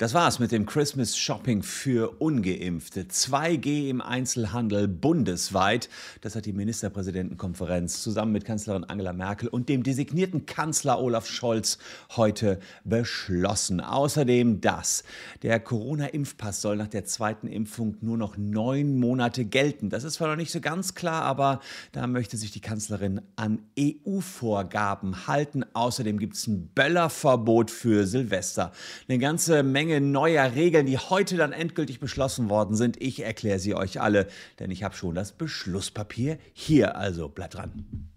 Das war's mit dem Christmas Shopping für Ungeimpfte. 2G im Einzelhandel bundesweit. Das hat die Ministerpräsidentenkonferenz zusammen mit Kanzlerin Angela Merkel und dem designierten Kanzler Olaf Scholz heute beschlossen. Außerdem das. Der Corona-Impfpass soll nach der zweiten Impfung nur noch neun Monate gelten. Das ist zwar noch nicht so ganz klar, aber da möchte sich die Kanzlerin an EU-Vorgaben halten. Außerdem gibt es ein Böllerverbot für Silvester. Eine ganze Menge Menge neuer Regeln, die heute dann endgültig beschlossen worden sind. Ich erkläre sie euch alle, denn ich habe schon das Beschlusspapier hier. Also bleibt dran.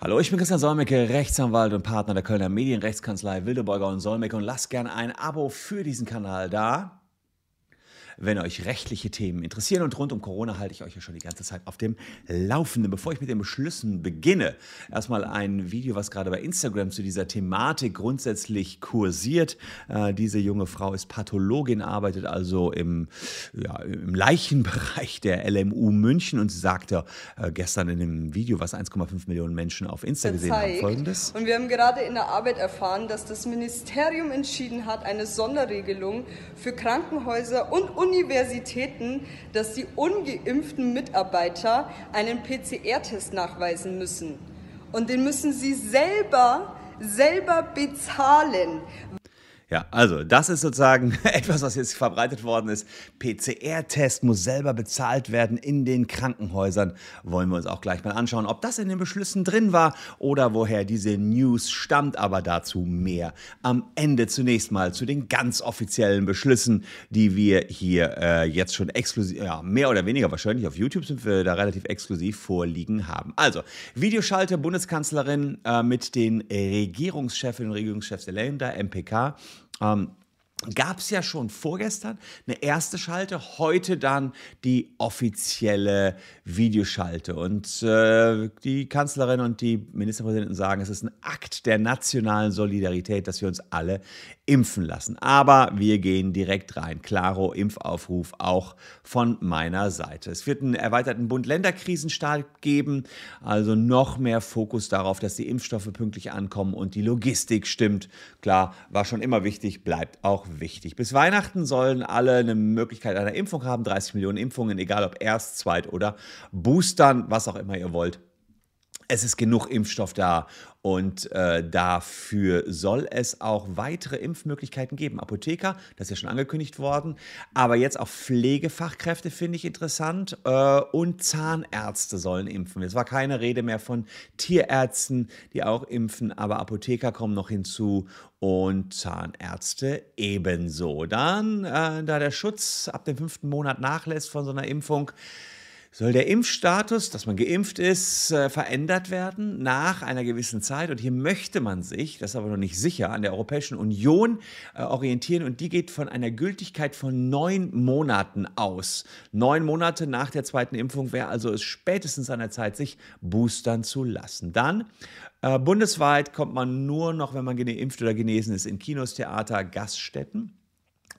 Hallo, ich bin Christian Solmecke, Rechtsanwalt und Partner der Kölner Medienrechtskanzlei Wildeborger und Solmecke und lasst gerne ein Abo für diesen Kanal da. Wenn euch rechtliche Themen interessieren und rund um Corona halte ich euch ja schon die ganze Zeit auf dem Laufenden. Bevor ich mit den Beschlüssen beginne, erstmal ein Video, was gerade bei Instagram zu dieser Thematik grundsätzlich kursiert. Äh, diese junge Frau ist Pathologin, arbeitet also im, ja, im Leichenbereich der LMU München und sie sagte äh, gestern in einem Video, was 1,5 Millionen Menschen auf Insta gesehen haben, folgendes. Und wir haben gerade in der Arbeit erfahren, dass das Ministerium entschieden hat, eine Sonderregelung für Krankenhäuser und Universitäten, dass die ungeimpften Mitarbeiter einen PCR-Test nachweisen müssen. Und den müssen sie selber, selber bezahlen. Ja, also das ist sozusagen etwas, was jetzt verbreitet worden ist. PCR-Test muss selber bezahlt werden in den Krankenhäusern. Wollen wir uns auch gleich mal anschauen, ob das in den Beschlüssen drin war oder woher diese News stammt. Aber dazu mehr am Ende zunächst mal zu den ganz offiziellen Beschlüssen, die wir hier äh, jetzt schon exklusiv, ja, mehr oder weniger wahrscheinlich auf YouTube sind wir da relativ exklusiv vorliegen haben. Also, Videoschalte Bundeskanzlerin äh, mit den Regierungschefinnen und Regierungschefs der Länder, MPK. Ähm, gab es ja schon vorgestern eine erste Schalte, heute dann die offizielle Videoschalte. Und äh, die Kanzlerin und die Ministerpräsidenten sagen, es ist ein Akt der nationalen Solidarität, dass wir uns alle impfen lassen. Aber wir gehen direkt rein. Klaro, Impfaufruf auch von meiner Seite. Es wird einen erweiterten Bund-Länder-Krisenstab geben, also noch mehr Fokus darauf, dass die Impfstoffe pünktlich ankommen und die Logistik stimmt. Klar, war schon immer wichtig, bleibt auch wichtig. Bis Weihnachten sollen alle eine Möglichkeit einer Impfung haben, 30 Millionen Impfungen, egal ob erst, zweit oder Boostern, was auch immer ihr wollt es ist genug Impfstoff da und äh, dafür soll es auch weitere Impfmöglichkeiten geben. Apotheker, das ist ja schon angekündigt worden, aber jetzt auch Pflegefachkräfte finde ich interessant äh, und Zahnärzte sollen impfen. Es war keine Rede mehr von Tierärzten, die auch impfen, aber Apotheker kommen noch hinzu und Zahnärzte ebenso. Dann, äh, da der Schutz ab dem fünften Monat nachlässt von so einer Impfung, soll der Impfstatus, dass man geimpft ist, äh, verändert werden nach einer gewissen Zeit. Und hier möchte man sich, das ist aber noch nicht sicher, an der Europäischen Union äh, orientieren. Und die geht von einer Gültigkeit von neun Monaten aus. Neun Monate nach der zweiten Impfung wäre also es spätestens an der Zeit, sich boostern zu lassen. Dann äh, bundesweit kommt man nur noch, wenn man geimpft oder genesen ist, in Kinos, Theater, Gaststätten.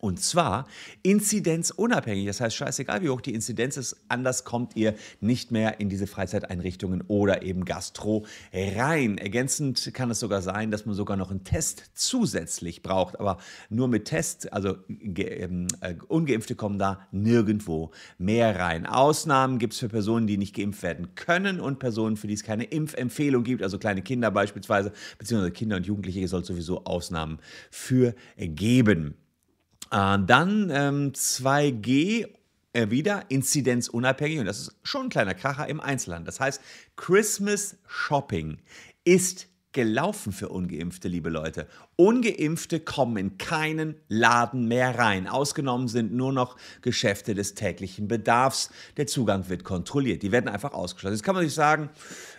Und zwar inzidenzunabhängig. Das heißt, scheißegal, wie hoch die Inzidenz ist, anders kommt ihr nicht mehr in diese Freizeiteinrichtungen oder eben Gastro rein. Ergänzend kann es sogar sein, dass man sogar noch einen Test zusätzlich braucht. Aber nur mit Test, also ähm, äh, Ungeimpfte kommen da nirgendwo mehr rein. Ausnahmen gibt es für Personen, die nicht geimpft werden können und Personen, für die es keine Impfempfehlung gibt, also kleine Kinder beispielsweise, beziehungsweise Kinder und Jugendliche soll es sowieso Ausnahmen für geben. Äh, dann ähm, 2G äh, wieder inzidenzunabhängig und das ist schon ein kleiner Kracher im Einzelhandel. Das heißt, Christmas Shopping ist gelaufen für ungeimpfte, liebe Leute. Ungeimpfte kommen in keinen Laden mehr rein. Ausgenommen sind nur noch Geschäfte des täglichen Bedarfs. Der Zugang wird kontrolliert. Die werden einfach ausgeschlossen. Jetzt kann man sich sagen,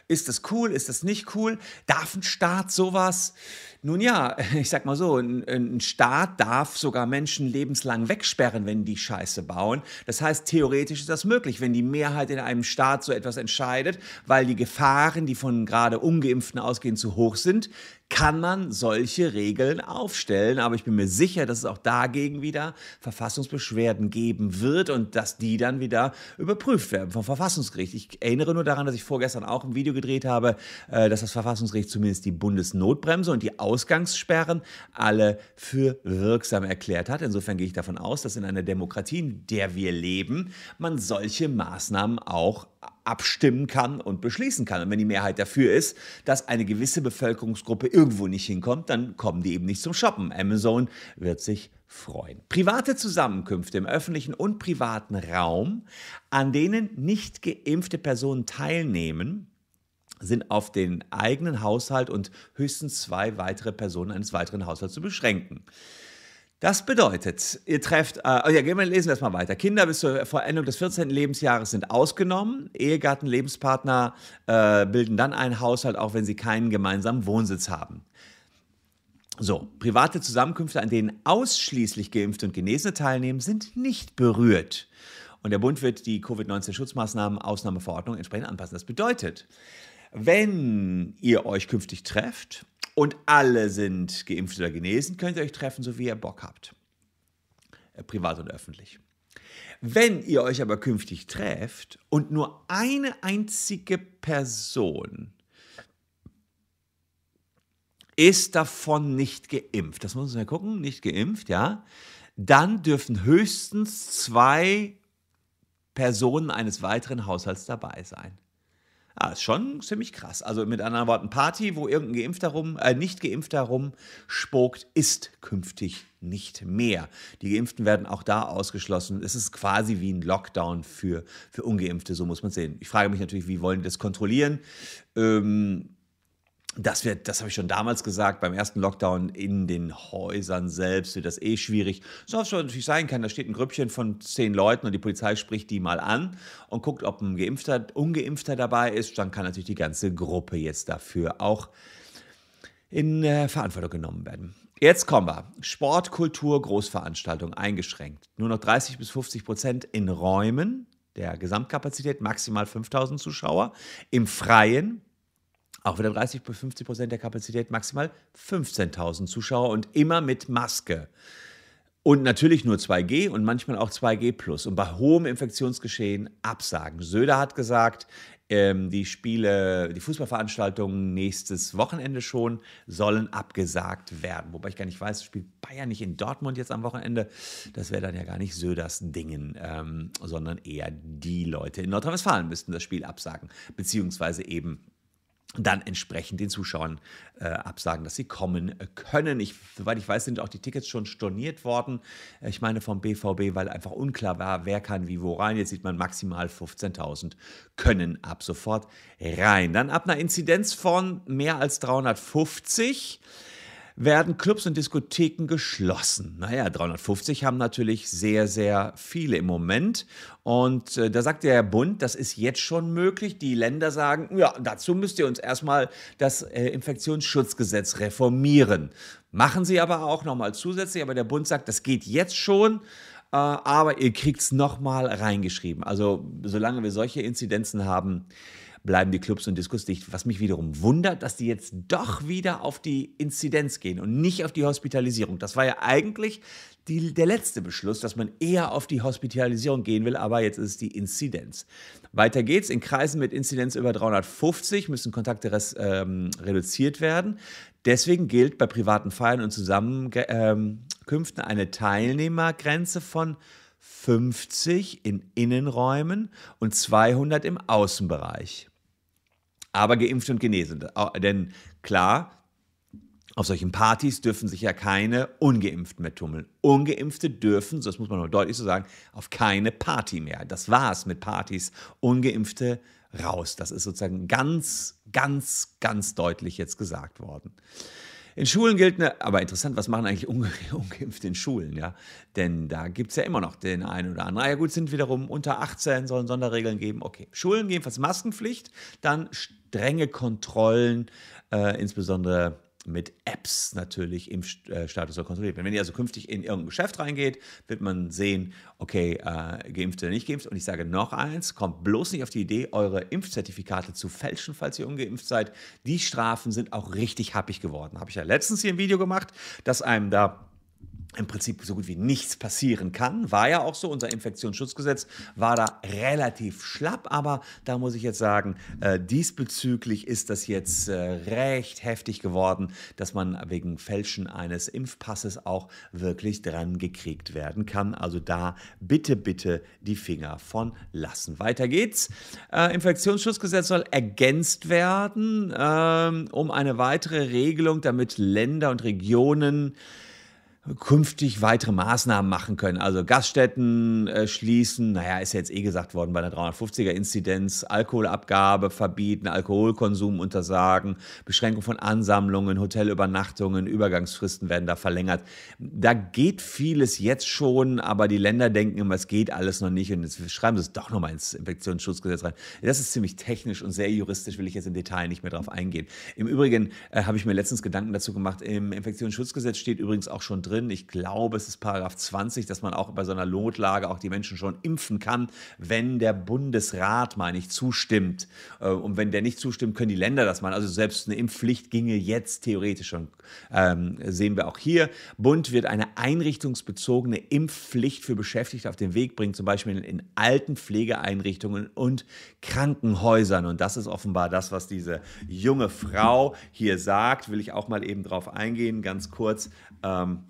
ist das cool, ist das nicht cool? Darf ein Staat sowas? Nun ja, ich sag mal so, ein, ein, Staat darf sogar Menschen lebenslang wegsperren, wenn die Scheiße bauen. Das heißt, theoretisch ist das möglich, wenn die Mehrheit in einem Staat so etwas entscheidet, weil die Gefahren, die von gerade Ungeimpften ausgehen, zu hoch sind, kann man solche Regeln aufstellen. Aber ich bin mir sicher, dass es auch dagegen wieder Verfassungsbeschwerden geben wird und dass die dann wieder überprüft werden vom Verfassungsgericht. Ich erinnere nur daran, dass ich vorgestern auch ein Video gedreht habe, äh, dass das Verfassungsgericht zumindest die Bundesnotbremse und die Ausgangssperren alle für wirksam erklärt hat. Insofern gehe ich davon aus, dass in einer Demokratie, in der wir leben, man solche Maßnahmen auch abstimmen kann und beschließen kann. Und wenn die Mehrheit dafür ist, dass eine gewisse Bevölkerungsgruppe irgendwo nicht hinkommt, dann kommen die eben nicht zum Shoppen. Amazon wird sich freuen. Private Zusammenkünfte im öffentlichen und privaten Raum, an denen nicht geimpfte Personen teilnehmen, sind auf den eigenen Haushalt und höchstens zwei weitere Personen eines weiteren Haushalts zu beschränken. Das bedeutet, ihr trefft, äh, oh ja, gehen wir, lesen wir erstmal weiter. Kinder bis zur Vollendung des 14. Lebensjahres sind ausgenommen. Ehegatten, Lebenspartner äh, bilden dann einen Haushalt, auch wenn sie keinen gemeinsamen Wohnsitz haben. So, private Zusammenkünfte, an denen ausschließlich Geimpfte und Genesene teilnehmen, sind nicht berührt. Und der Bund wird die Covid-19-Schutzmaßnahmen Ausnahmeverordnung entsprechend anpassen. Das bedeutet, wenn ihr euch künftig trefft und alle sind geimpft oder genesen, könnt ihr euch treffen, so wie ihr Bock habt. Äh, privat und öffentlich. Wenn ihr euch aber künftig trefft und nur eine einzige Person ist davon nicht geimpft, das muss man ja gucken, nicht geimpft, ja, dann dürfen höchstens zwei Personen eines weiteren Haushalts dabei sein. Ah, ist schon ziemlich krass. Also mit anderen Worten, Party, wo irgendein Geimpfter rum, äh, nicht Geimpfter rum spukt, ist künftig nicht mehr. Die Geimpften werden auch da ausgeschlossen. Es ist quasi wie ein Lockdown für, für Ungeimpfte, so muss man sehen. Ich frage mich natürlich, wie wollen die das kontrollieren? Ähm, das wird, das habe ich schon damals gesagt, beim ersten Lockdown in den Häusern selbst wird das eh schwierig. So was natürlich sein kann, da steht ein Grüppchen von zehn Leuten und die Polizei spricht die mal an und guckt, ob ein Geimpfter, Ungeimpfter dabei ist. Dann kann natürlich die ganze Gruppe jetzt dafür auch in äh, Verantwortung genommen werden. Jetzt kommen wir. Sport, Kultur, Großveranstaltung eingeschränkt. Nur noch 30 bis 50 Prozent in Räumen der Gesamtkapazität, maximal 5000 Zuschauer. Im Freien auch wieder 30 bis 50 Prozent der Kapazität, maximal 15.000 Zuschauer und immer mit Maske. Und natürlich nur 2G und manchmal auch 2G plus. Und bei hohem Infektionsgeschehen absagen. Söder hat gesagt, ähm, die Spiele, die Fußballveranstaltungen nächstes Wochenende schon sollen abgesagt werden. Wobei ich gar nicht weiß, spielt Bayern nicht in Dortmund jetzt am Wochenende. Das wäre dann ja gar nicht Söders Dingen, ähm, sondern eher die Leute in Nordrhein-Westfalen müssten das Spiel absagen. Beziehungsweise eben dann entsprechend den Zuschauern äh, absagen, dass sie kommen können. Ich, soweit ich weiß, sind auch die Tickets schon storniert worden. Äh, ich meine vom BVB, weil einfach unklar war, wer kann wie wo rein. Jetzt sieht man maximal 15.000 können ab sofort rein. Dann ab einer Inzidenz von mehr als 350 werden Clubs und Diskotheken geschlossen. Naja, 350 haben natürlich sehr, sehr viele im Moment. Und äh, da sagt der Bund, das ist jetzt schon möglich. Die Länder sagen, ja, dazu müsst ihr uns erstmal das äh, Infektionsschutzgesetz reformieren. Machen sie aber auch nochmal zusätzlich. Aber der Bund sagt, das geht jetzt schon äh, aber ihr kriegt es nochmal reingeschrieben. Also solange wir solche Inzidenzen haben, bleiben die Clubs und Diskos dicht. Was mich wiederum wundert, dass die jetzt doch wieder auf die Inzidenz gehen und nicht auf die Hospitalisierung. Das war ja eigentlich die, der letzte Beschluss, dass man eher auf die Hospitalisierung gehen will, aber jetzt ist es die Inzidenz. Weiter geht's. In Kreisen mit Inzidenz über 350 müssen Kontakte res, ähm, reduziert werden. Deswegen gilt bei privaten Feiern und Zusammenkünften eine Teilnehmergrenze von 50 in Innenräumen und 200 im Außenbereich aber geimpft und genesen. Denn klar, auf solchen Partys dürfen sich ja keine Ungeimpften mehr tummeln. Ungeimpfte dürfen, das muss man nur deutlich so sagen, auf keine Party mehr. Das war's mit Partys. Ungeimpfte raus. Das ist sozusagen ganz, ganz, ganz deutlich jetzt gesagt worden. In Schulen gilt eine, aber interessant, was machen eigentlich Unge Ungeimpfte in Schulen, ja? Denn da gibt es ja immer noch den einen oder anderen. Ah ja gut, sind wiederum unter 18, sollen Sonderregeln geben. Okay, Schulen jedenfalls Maskenpflicht, dann strenge Kontrollen, äh, insbesondere mit Apps natürlich im äh, Status kontrolliert werden. Wenn ihr also künftig in irgendein Geschäft reingeht, wird man sehen, okay, äh, geimpft oder nicht geimpft. Und ich sage noch eins, kommt bloß nicht auf die Idee, eure Impfzertifikate zu fälschen, falls ihr ungeimpft seid. Die Strafen sind auch richtig happig geworden. Habe ich ja letztens hier ein Video gemacht, dass einem da im Prinzip so gut wie nichts passieren kann. War ja auch so, unser Infektionsschutzgesetz war da relativ schlapp, aber da muss ich jetzt sagen, äh, diesbezüglich ist das jetzt äh, recht heftig geworden, dass man wegen Fälschen eines Impfpasses auch wirklich dran gekriegt werden kann. Also da bitte, bitte die Finger von lassen. Weiter geht's. Äh, Infektionsschutzgesetz soll ergänzt werden ähm, um eine weitere Regelung, damit Länder und Regionen künftig weitere Maßnahmen machen können. Also Gaststätten äh, schließen, naja, ist jetzt eh gesagt worden bei der 350er-Inzidenz, Alkoholabgabe verbieten, Alkoholkonsum untersagen, Beschränkung von Ansammlungen, Hotelübernachtungen, Übergangsfristen werden da verlängert. Da geht vieles jetzt schon, aber die Länder denken immer, es geht alles noch nicht und jetzt schreiben sie es doch nochmal ins Infektionsschutzgesetz rein. Das ist ziemlich technisch und sehr juristisch, will ich jetzt im Detail nicht mehr drauf eingehen. Im Übrigen äh, habe ich mir letztens Gedanken dazu gemacht, im Infektionsschutzgesetz steht übrigens auch schon drin, drin. Ich glaube, es ist Paragraph 20, dass man auch bei so einer Notlage auch die Menschen schon impfen kann, wenn der Bundesrat, meine ich, zustimmt. Äh, und wenn der nicht zustimmt, können die Länder das machen. Also selbst eine Impfpflicht ginge jetzt theoretisch schon. Ähm, sehen wir auch hier. Bund wird eine einrichtungsbezogene Impfpflicht für Beschäftigte auf den Weg bringen, zum Beispiel in alten Pflegeeinrichtungen und Krankenhäusern. Und das ist offenbar das, was diese junge Frau hier sagt. Will ich auch mal eben drauf eingehen, ganz kurz. Ähm,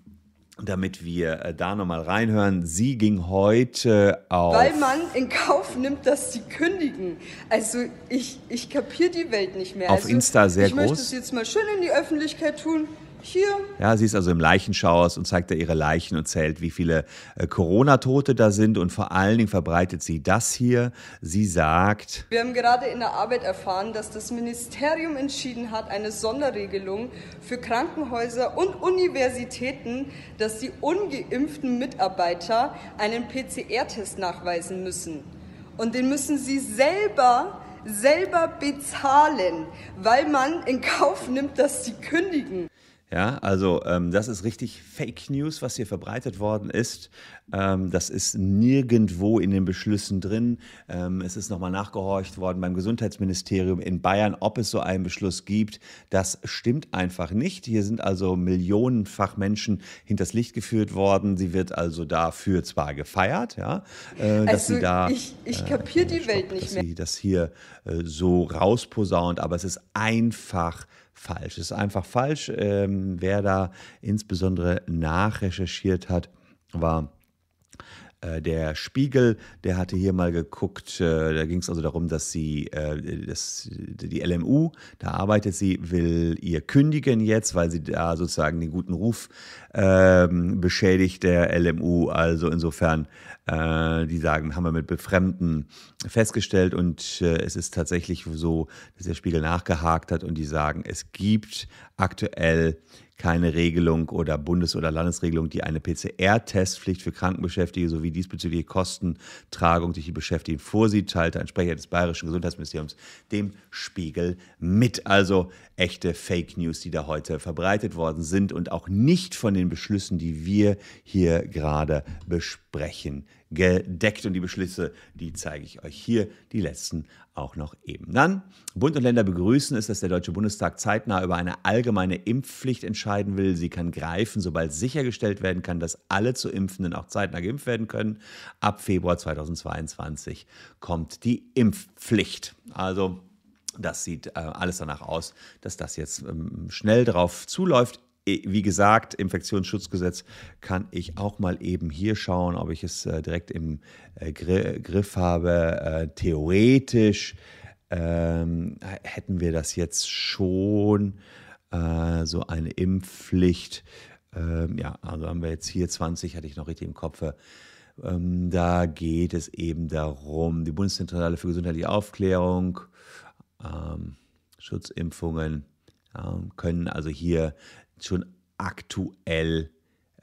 damit wir äh, da nochmal reinhören. Sie ging heute auf. Weil man in Kauf nimmt, dass sie kündigen. Also ich, ich kapiere die Welt nicht mehr. Auf also, Insta sehr ich groß. Ich möchte es jetzt mal schön in die Öffentlichkeit tun. Hier. Ja, sie ist also im Leichenschauers und zeigt da ihre Leichen und zählt, wie viele äh, Corona-Tote da sind. Und vor allen Dingen verbreitet sie das hier. Sie sagt. Wir haben gerade in der Arbeit erfahren, dass das Ministerium entschieden hat, eine Sonderregelung für Krankenhäuser und Universitäten, dass die ungeimpften Mitarbeiter einen PCR-Test nachweisen müssen. Und den müssen sie selber selber bezahlen, weil man in Kauf nimmt, dass sie kündigen. Ja, also ähm, das ist richtig Fake News, was hier verbreitet worden ist. Ähm, das ist nirgendwo in den Beschlüssen drin. Ähm, es ist nochmal nachgehorcht worden beim Gesundheitsministerium in Bayern, ob es so einen Beschluss gibt. Das stimmt einfach nicht. Hier sind also millionenfach Menschen hinters Licht geführt worden. Sie wird also dafür zwar gefeiert, ja, äh, dass also sie da. Ich, ich äh, kapiere die Welt nicht dass mehr. Sie das hier äh, so rausposaunt, aber es ist einfach falsch. Es ist einfach falsch. Ähm, wer da insbesondere nachrecherchiert hat, war der Spiegel, der hatte hier mal geguckt, äh, da ging es also darum, dass sie, äh, dass die LMU, da arbeitet sie, will ihr kündigen jetzt, weil sie da sozusagen den guten Ruf ähm, beschädigt, der LMU. Also insofern, die sagen, haben wir mit Befremden festgestellt und es ist tatsächlich so, dass der Spiegel nachgehakt hat und die sagen, es gibt aktuell keine Regelung oder Bundes- oder Landesregelung, die eine PCR-Testpflicht für Krankenbeschäftigte sowie diesbezügliche Kostentragung durch die Beschäftigten vorsieht, teilte ein Sprecher des Bayerischen Gesundheitsministeriums dem Spiegel mit. Also echte Fake News, die da heute verbreitet worden sind und auch nicht von den Beschlüssen, die wir hier gerade besprechen, gedeckt. Und die Beschlüsse, die zeige ich euch hier, die letzten auch noch eben. Dann, Bund und Länder begrüßen es, dass der Deutsche Bundestag zeitnah über eine allgemeine Impfpflicht entscheiden will. Sie kann greifen, sobald sichergestellt werden kann, dass alle zu Impfenden auch zeitnah geimpft werden können. Ab Februar 2022 kommt die Impfpflicht. Also das sieht äh, alles danach aus, dass das jetzt ähm, schnell darauf zuläuft. Wie gesagt, Infektionsschutzgesetz kann ich auch mal eben hier schauen, ob ich es äh, direkt im äh, Griff habe. Äh, theoretisch ähm, hätten wir das jetzt schon, äh, so eine Impfpflicht. Ähm, ja, also haben wir jetzt hier 20, hatte ich noch richtig im Kopf. Ähm, da geht es eben darum, die Bundeszentrale für gesundheitliche Aufklärung, ähm, Schutzimpfungen können also hier schon aktuell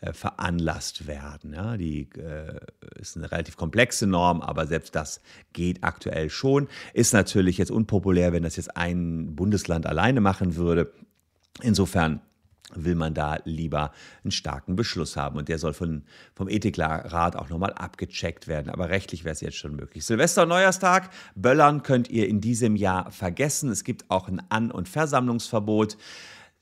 äh, veranlasst werden. Ja, die äh, ist eine relativ komplexe Norm, aber selbst das geht aktuell schon. Ist natürlich jetzt unpopulär, wenn das jetzt ein Bundesland alleine machen würde. Insofern will man da lieber einen starken Beschluss haben. Und der soll von, vom Ethikrat auch nochmal abgecheckt werden. Aber rechtlich wäre es jetzt schon möglich. Silvester und Neujahrstag, Böllern könnt ihr in diesem Jahr vergessen. Es gibt auch ein An- und Versammlungsverbot.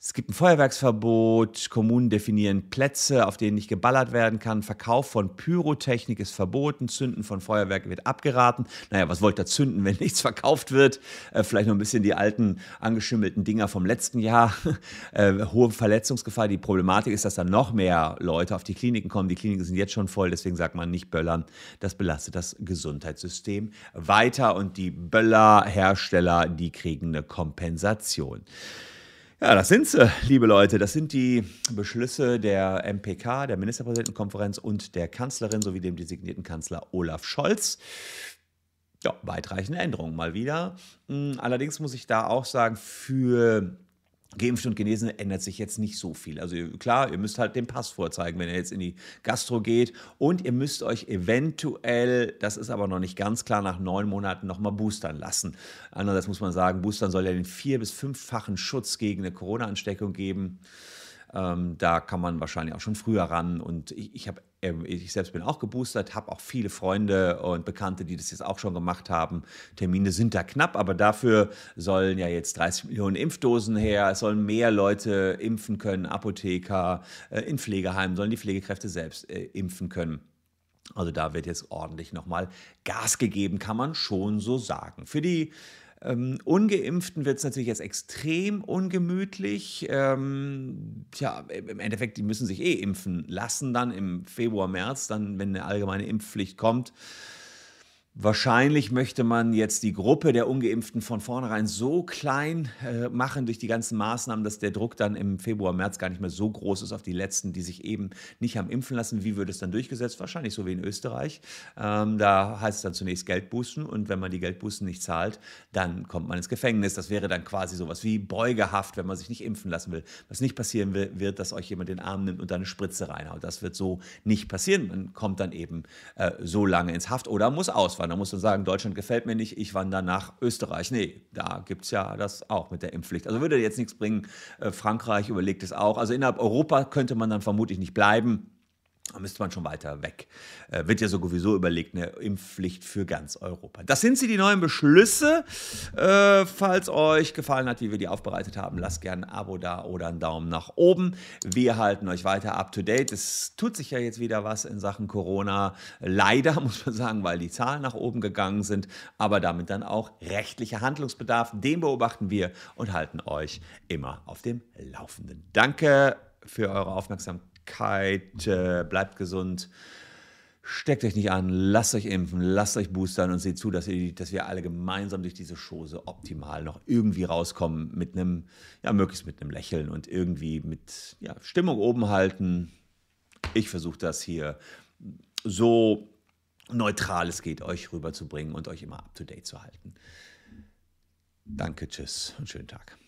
Es gibt ein Feuerwerksverbot, Kommunen definieren Plätze, auf denen nicht geballert werden kann. Verkauf von Pyrotechnik ist verboten, Zünden von Feuerwerk wird abgeraten. Naja, was wollt ihr zünden, wenn nichts verkauft wird? Äh, vielleicht noch ein bisschen die alten angeschimmelten Dinger vom letzten Jahr. Äh, hohe Verletzungsgefahr. Die Problematik ist, dass dann noch mehr Leute auf die Kliniken kommen. Die Kliniken sind jetzt schon voll, deswegen sagt man nicht böllern. Das belastet das Gesundheitssystem weiter und die Böllerhersteller, die kriegen eine Kompensation. Ja, das sind sie, liebe Leute. Das sind die Beschlüsse der MPK, der Ministerpräsidentenkonferenz und der Kanzlerin sowie dem designierten Kanzler Olaf Scholz. Ja, weitreichende Änderungen mal wieder. Hm, allerdings muss ich da auch sagen, für Geimpft und Genesen ändert sich jetzt nicht so viel. Also klar, ihr müsst halt den Pass vorzeigen, wenn ihr jetzt in die Gastro geht. Und ihr müsst euch eventuell, das ist aber noch nicht ganz klar, nach neun Monaten nochmal boostern lassen. Andererseits muss man sagen, boostern soll ja den vier- bis fünffachen Schutz gegen eine Corona-Ansteckung geben. Ähm, da kann man wahrscheinlich auch schon früher ran. Und ich, ich, hab, äh, ich selbst bin auch geboostert, habe auch viele Freunde und Bekannte, die das jetzt auch schon gemacht haben. Termine sind da knapp, aber dafür sollen ja jetzt 30 Millionen Impfdosen her. Es sollen mehr Leute impfen können, Apotheker, äh, in Pflegeheimen sollen die Pflegekräfte selbst äh, impfen können. Also da wird jetzt ordentlich nochmal Gas gegeben, kann man schon so sagen. Für die ähm, Ungeimpften wird es natürlich jetzt extrem ungemütlich. Ähm, tja, im Endeffekt, die müssen sich eh impfen lassen dann im Februar, März, dann, wenn eine allgemeine Impfpflicht kommt. Wahrscheinlich möchte man jetzt die Gruppe der Ungeimpften von vornherein so klein äh, machen durch die ganzen Maßnahmen, dass der Druck dann im Februar, März gar nicht mehr so groß ist auf die Letzten, die sich eben nicht haben impfen lassen. Wie würde es dann durchgesetzt? Wahrscheinlich so wie in Österreich. Ähm, da heißt es dann zunächst Geldbußen und wenn man die Geldbußen nicht zahlt, dann kommt man ins Gefängnis. Das wäre dann quasi sowas wie Beugehaft, wenn man sich nicht impfen lassen will. Was nicht passieren will, wird, dass euch jemand den Arm nimmt und dann eine Spritze reinhaut. Das wird so nicht passieren. Man kommt dann eben äh, so lange ins Haft oder muss auswandern da muss man sagen, Deutschland gefällt mir nicht, ich wandere nach Österreich. Nee, da gibt es ja das auch mit der Impfpflicht. Also würde jetzt nichts bringen. Äh, Frankreich überlegt es auch. Also innerhalb Europa könnte man dann vermutlich nicht bleiben. Da müsste man schon weiter weg. Äh, wird ja sowieso überlegt, eine Impfpflicht für ganz Europa. Das sind sie, die neuen Beschlüsse. Äh, falls euch gefallen hat, wie wir die aufbereitet haben, lasst gerne ein Abo da oder einen Daumen nach oben. Wir halten euch weiter up to date. Es tut sich ja jetzt wieder was in Sachen Corona. Leider, muss man sagen, weil die Zahlen nach oben gegangen sind, aber damit dann auch rechtlicher Handlungsbedarf. Den beobachten wir und halten euch immer auf dem Laufenden. Danke für eure Aufmerksamkeit. Äh, bleibt gesund. Steckt euch nicht an, lasst euch impfen, lasst euch boostern und seht zu, dass, ihr, dass wir alle gemeinsam durch diese Chose optimal noch irgendwie rauskommen mit einem, ja, möglichst mit einem Lächeln und irgendwie mit ja, Stimmung oben halten. Ich versuche das hier so neutral es geht, euch rüberzubringen und euch immer up to date zu halten. Danke, tschüss und schönen Tag.